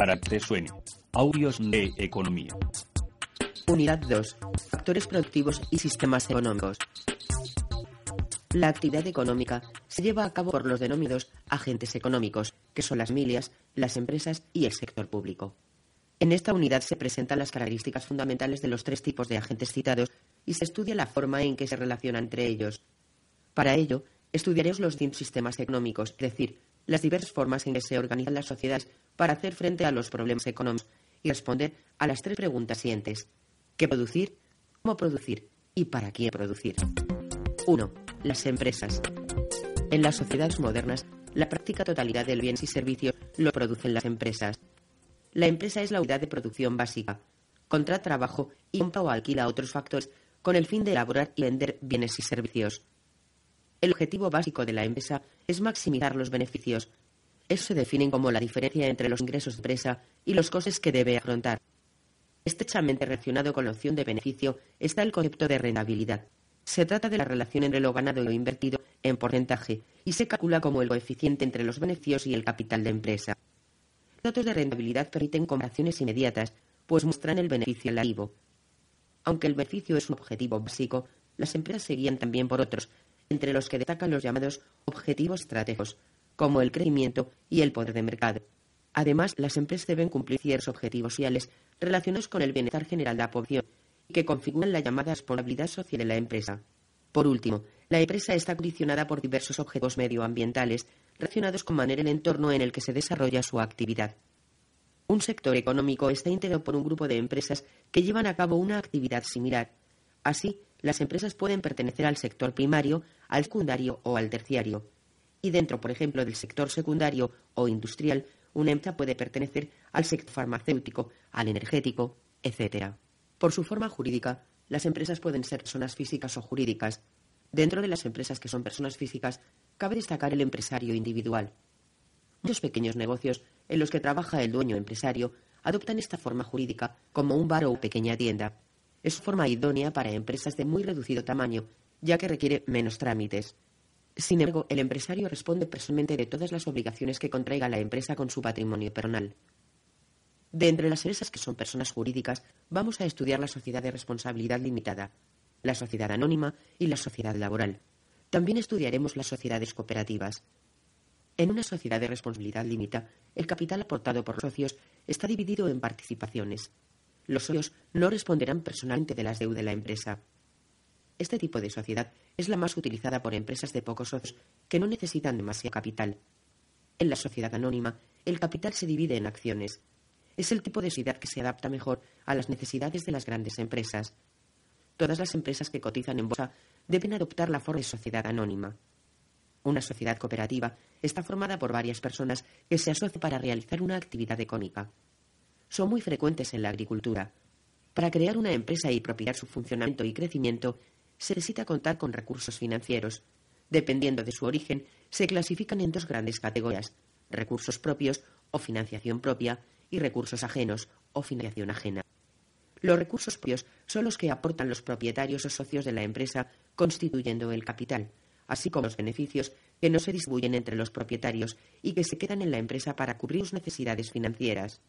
para que suene. Audios de economía. Unidad 2. Factores productivos y sistemas económicos. La actividad económica se lleva a cabo por los denominados agentes económicos, que son las familias, las empresas y el sector público. En esta unidad se presentan las características fundamentales de los tres tipos de agentes citados y se estudia la forma en que se relacionan entre ellos. Para ello, estudiaremos los sistemas económicos, es decir, las diversas formas en que se organizan las sociedades para hacer frente a los problemas económicos y responder a las tres preguntas siguientes. ¿Qué producir? ¿Cómo producir? ¿Y para quién producir? 1. Las empresas. En las sociedades modernas, la práctica totalidad del bienes y servicios lo producen las empresas. La empresa es la unidad de producción básica. Contrata trabajo y compra o alquila otros factores con el fin de elaborar y vender bienes y servicios. El objetivo básico de la empresa es maximizar los beneficios. Eso se define como la diferencia entre los ingresos de empresa y los costes que debe afrontar. Estrechamente relacionado con la opción de beneficio está el concepto de rentabilidad. Se trata de la relación entre lo ganado y lo invertido en porcentaje y se calcula como el coeficiente entre los beneficios y el capital de empresa. Los datos de rentabilidad permiten comparaciones inmediatas, pues muestran el beneficio relativo. Aunque el beneficio es un objetivo básico, las empresas se guían también por otros, entre los que destacan los llamados objetivos estratégicos, como el crecimiento y el poder de mercado. Además, las empresas deben cumplir ciertos objetivos sociales relacionados con el bienestar general de la población y que configuran la llamada responsabilidad social de la empresa. Por último, la empresa está condicionada por diversos objetivos medioambientales relacionados con manera el entorno en el que se desarrolla su actividad. Un sector económico está integrado por un grupo de empresas que llevan a cabo una actividad similar. Así, las empresas pueden pertenecer al sector primario, al secundario o al terciario. Y dentro, por ejemplo, del sector secundario o industrial, una empresa puede pertenecer al sector farmacéutico, al energético, etc. Por su forma jurídica, las empresas pueden ser personas físicas o jurídicas. Dentro de las empresas que son personas físicas, cabe destacar el empresario individual. Muchos pequeños negocios en los que trabaja el dueño empresario adoptan esta forma jurídica como un bar o pequeña tienda. Es forma idónea para empresas de muy reducido tamaño, ya que requiere menos trámites. Sin embargo, el empresario responde personalmente de todas las obligaciones que contraiga la empresa con su patrimonio personal. De entre las empresas que son personas jurídicas, vamos a estudiar la sociedad de responsabilidad limitada, la sociedad anónima y la sociedad laboral. También estudiaremos las sociedades cooperativas. En una sociedad de responsabilidad limitada, el capital aportado por los socios está dividido en participaciones. Los socios no responderán personalmente de las deudas de la empresa. Este tipo de sociedad es la más utilizada por empresas de pocos socios que no necesitan demasiado capital. En la sociedad anónima, el capital se divide en acciones. Es el tipo de sociedad que se adapta mejor a las necesidades de las grandes empresas. Todas las empresas que cotizan en bolsa deben adoptar la forma de sociedad anónima. Una sociedad cooperativa está formada por varias personas que se asocian para realizar una actividad económica. Son muy frecuentes en la agricultura. Para crear una empresa y propiciar su funcionamiento y crecimiento, se necesita contar con recursos financieros. Dependiendo de su origen, se clasifican en dos grandes categorías, recursos propios o financiación propia y recursos ajenos o financiación ajena. Los recursos propios son los que aportan los propietarios o socios de la empresa constituyendo el capital, así como los beneficios que no se distribuyen entre los propietarios y que se quedan en la empresa para cubrir sus necesidades financieras.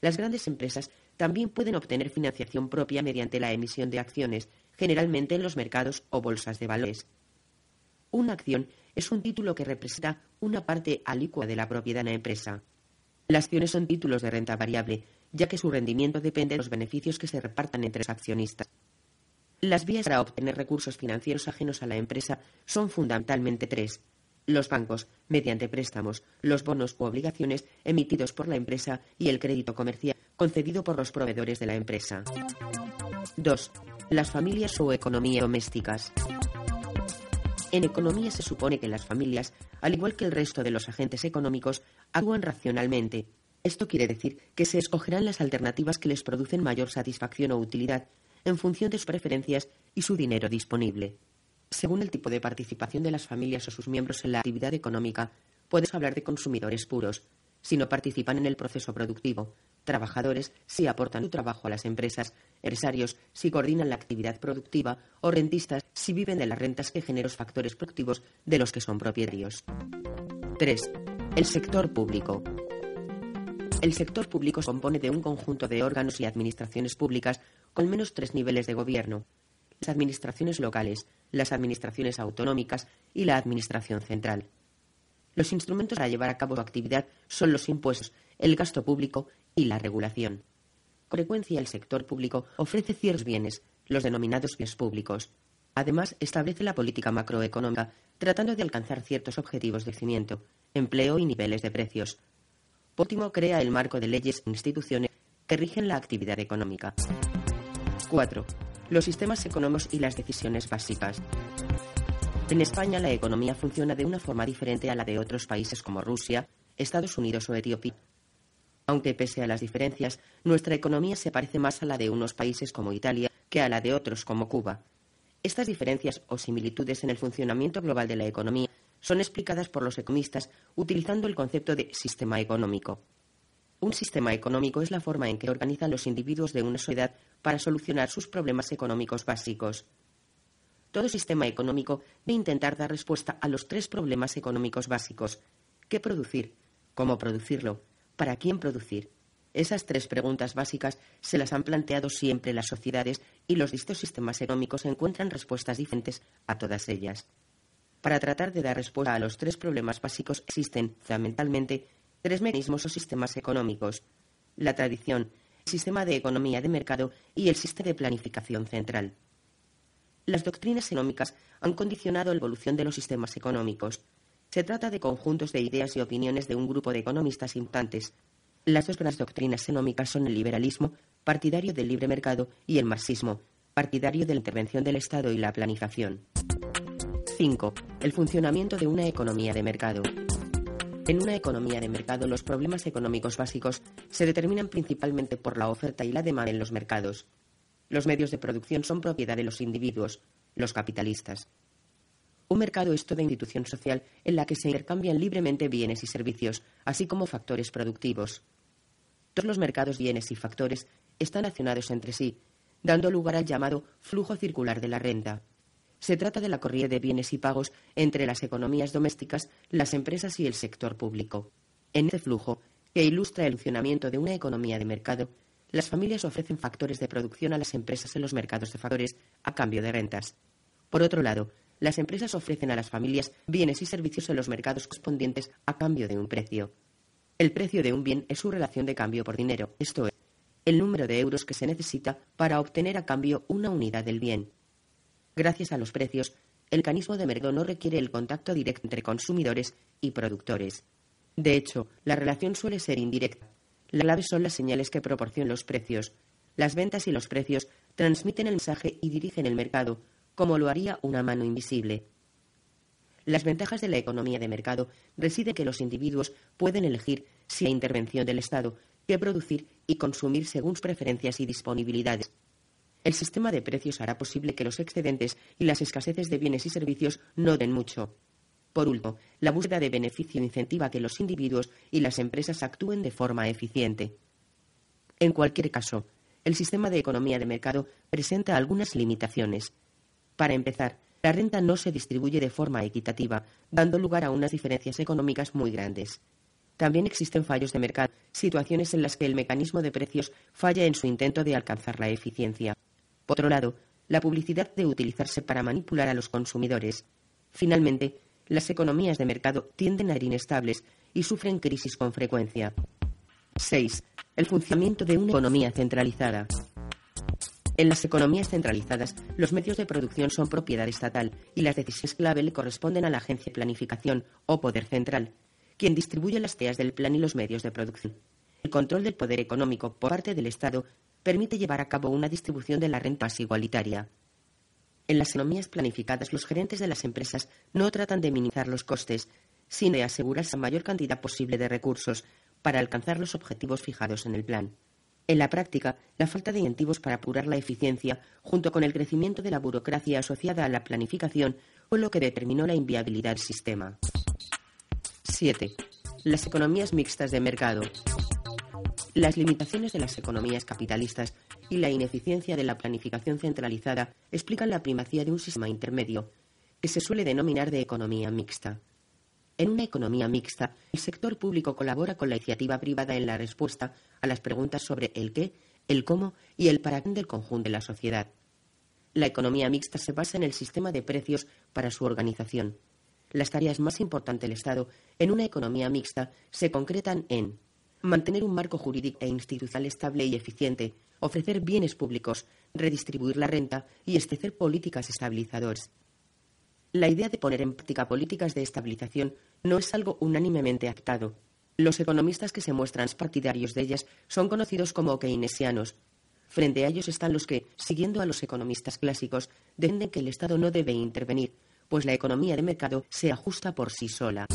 Las grandes empresas también pueden obtener financiación propia mediante la emisión de acciones, generalmente en los mercados o bolsas de valores. Una acción es un título que representa una parte alícua de la propiedad de la empresa. Las acciones son títulos de renta variable, ya que su rendimiento depende de los beneficios que se repartan entre los accionistas. Las vías para obtener recursos financieros ajenos a la empresa son fundamentalmente tres. Los bancos, mediante préstamos, los bonos u obligaciones emitidos por la empresa y el crédito comercial concedido por los proveedores de la empresa. 2 las familias o economía domésticas. En economía se supone que las familias, al igual que el resto de los agentes económicos, actúan racionalmente. Esto quiere decir que se escogerán las alternativas que les producen mayor satisfacción o utilidad en función de sus preferencias y su dinero disponible. Según el tipo de participación de las familias o sus miembros en la actividad económica, puedes hablar de consumidores puros, si no participan en el proceso productivo, trabajadores si aportan su trabajo a las empresas, empresarios si coordinan la actividad productiva o rentistas si viven de las rentas que generan los factores productivos de los que son propietarios. 3. El sector público. El sector público se compone de un conjunto de órganos y administraciones públicas con menos tres niveles de gobierno. Las administraciones locales, las administraciones autonómicas y la administración central. Los instrumentos para llevar a cabo su actividad son los impuestos, el gasto público y la regulación. Con frecuencia, el sector público ofrece ciertos bienes, los denominados bienes públicos. Además, establece la política macroeconómica, tratando de alcanzar ciertos objetivos de crecimiento, empleo y niveles de precios. Por último, crea el marco de leyes e instituciones que rigen la actividad económica. 4. Los sistemas económicos y las decisiones básicas. En España la economía funciona de una forma diferente a la de otros países como Rusia, Estados Unidos o Etiopía. Aunque pese a las diferencias, nuestra economía se parece más a la de unos países como Italia que a la de otros como Cuba. Estas diferencias o similitudes en el funcionamiento global de la economía son explicadas por los economistas utilizando el concepto de sistema económico. Un sistema económico es la forma en que organizan los individuos de una sociedad para solucionar sus problemas económicos básicos. Todo sistema económico debe intentar dar respuesta a los tres problemas económicos básicos. ¿Qué producir? ¿Cómo producirlo? ¿Para quién producir? Esas tres preguntas básicas se las han planteado siempre las sociedades y los distintos sistemas económicos encuentran respuestas diferentes a todas ellas. Para tratar de dar respuesta a los tres problemas básicos existen, fundamentalmente, tres mecanismos o sistemas económicos. La tradición, el sistema de economía de mercado y el sistema de planificación central. Las doctrinas económicas han condicionado la evolución de los sistemas económicos. Se trata de conjuntos de ideas y opiniones de un grupo de economistas importantes. Las dos grandes doctrinas económicas son el liberalismo, partidario del libre mercado, y el marxismo, partidario de la intervención del Estado y la planificación. 5. El funcionamiento de una economía de mercado. En una economía de mercado los problemas económicos básicos se determinan principalmente por la oferta y la demanda en los mercados. Los medios de producción son propiedad de los individuos, los capitalistas. Un mercado es toda institución social en la que se intercambian libremente bienes y servicios, así como factores productivos. Todos los mercados, bienes y factores están relacionados entre sí, dando lugar al llamado flujo circular de la renta. Se trata de la corrida de bienes y pagos entre las economías domésticas, las empresas y el sector público. En este flujo, que ilustra el funcionamiento de una economía de mercado, las familias ofrecen factores de producción a las empresas en los mercados de factores a cambio de rentas. Por otro lado, las empresas ofrecen a las familias bienes y servicios en los mercados correspondientes a cambio de un precio. El precio de un bien es su relación de cambio por dinero, esto es, el número de euros que se necesita para obtener a cambio una unidad del bien. Gracias a los precios, el mecanismo de mercado no requiere el contacto directo entre consumidores y productores. De hecho, la relación suele ser indirecta. La clave son las señales que proporcionan los precios. Las ventas y los precios transmiten el mensaje y dirigen el mercado, como lo haría una mano invisible. Las ventajas de la economía de mercado residen en que los individuos pueden elegir, sin intervención del Estado, qué producir y consumir según sus preferencias y disponibilidades. El sistema de precios hará posible que los excedentes y las escaseces de bienes y servicios no den mucho. Por último, la búsqueda de beneficio incentiva que los individuos y las empresas actúen de forma eficiente. En cualquier caso, el sistema de economía de mercado presenta algunas limitaciones. Para empezar, la renta no se distribuye de forma equitativa, dando lugar a unas diferencias económicas muy grandes. También existen fallos de mercado, situaciones en las que el mecanismo de precios falla en su intento de alcanzar la eficiencia. Por otro lado, la publicidad debe utilizarse para manipular a los consumidores. Finalmente, las economías de mercado tienden a ser inestables y sufren crisis con frecuencia. 6. El funcionamiento de una economía centralizada. En las economías centralizadas, los medios de producción son propiedad estatal y las decisiones clave le corresponden a la agencia de planificación o poder central, quien distribuye las tareas del plan y los medios de producción. El control del poder económico por parte del Estado permite llevar a cabo una distribución de la renta más igualitaria. En las economías planificadas, los gerentes de las empresas no tratan de minimizar los costes, sino de asegurarse la mayor cantidad posible de recursos para alcanzar los objetivos fijados en el plan. En la práctica, la falta de incentivos para apurar la eficiencia, junto con el crecimiento de la burocracia asociada a la planificación, fue lo que determinó la inviabilidad del sistema. 7. Las economías mixtas de mercado. Las limitaciones de las economías capitalistas y la ineficiencia de la planificación centralizada explican la primacía de un sistema intermedio, que se suele denominar de economía mixta. En una economía mixta, el sector público colabora con la iniciativa privada en la respuesta a las preguntas sobre el qué, el cómo y el para qué del conjunto de la sociedad. La economía mixta se basa en el sistema de precios para su organización. Las tareas más importantes del Estado en una economía mixta se concretan en mantener un marco jurídico e institucional estable y eficiente, ofrecer bienes públicos, redistribuir la renta y establecer políticas estabilizadoras. La idea de poner en práctica políticas de estabilización no es algo unánimemente aceptado. Los economistas que se muestran partidarios de ellas son conocidos como keynesianos. Frente a ellos están los que, siguiendo a los economistas clásicos, defienden que el Estado no debe intervenir, pues la economía de mercado se ajusta por sí sola.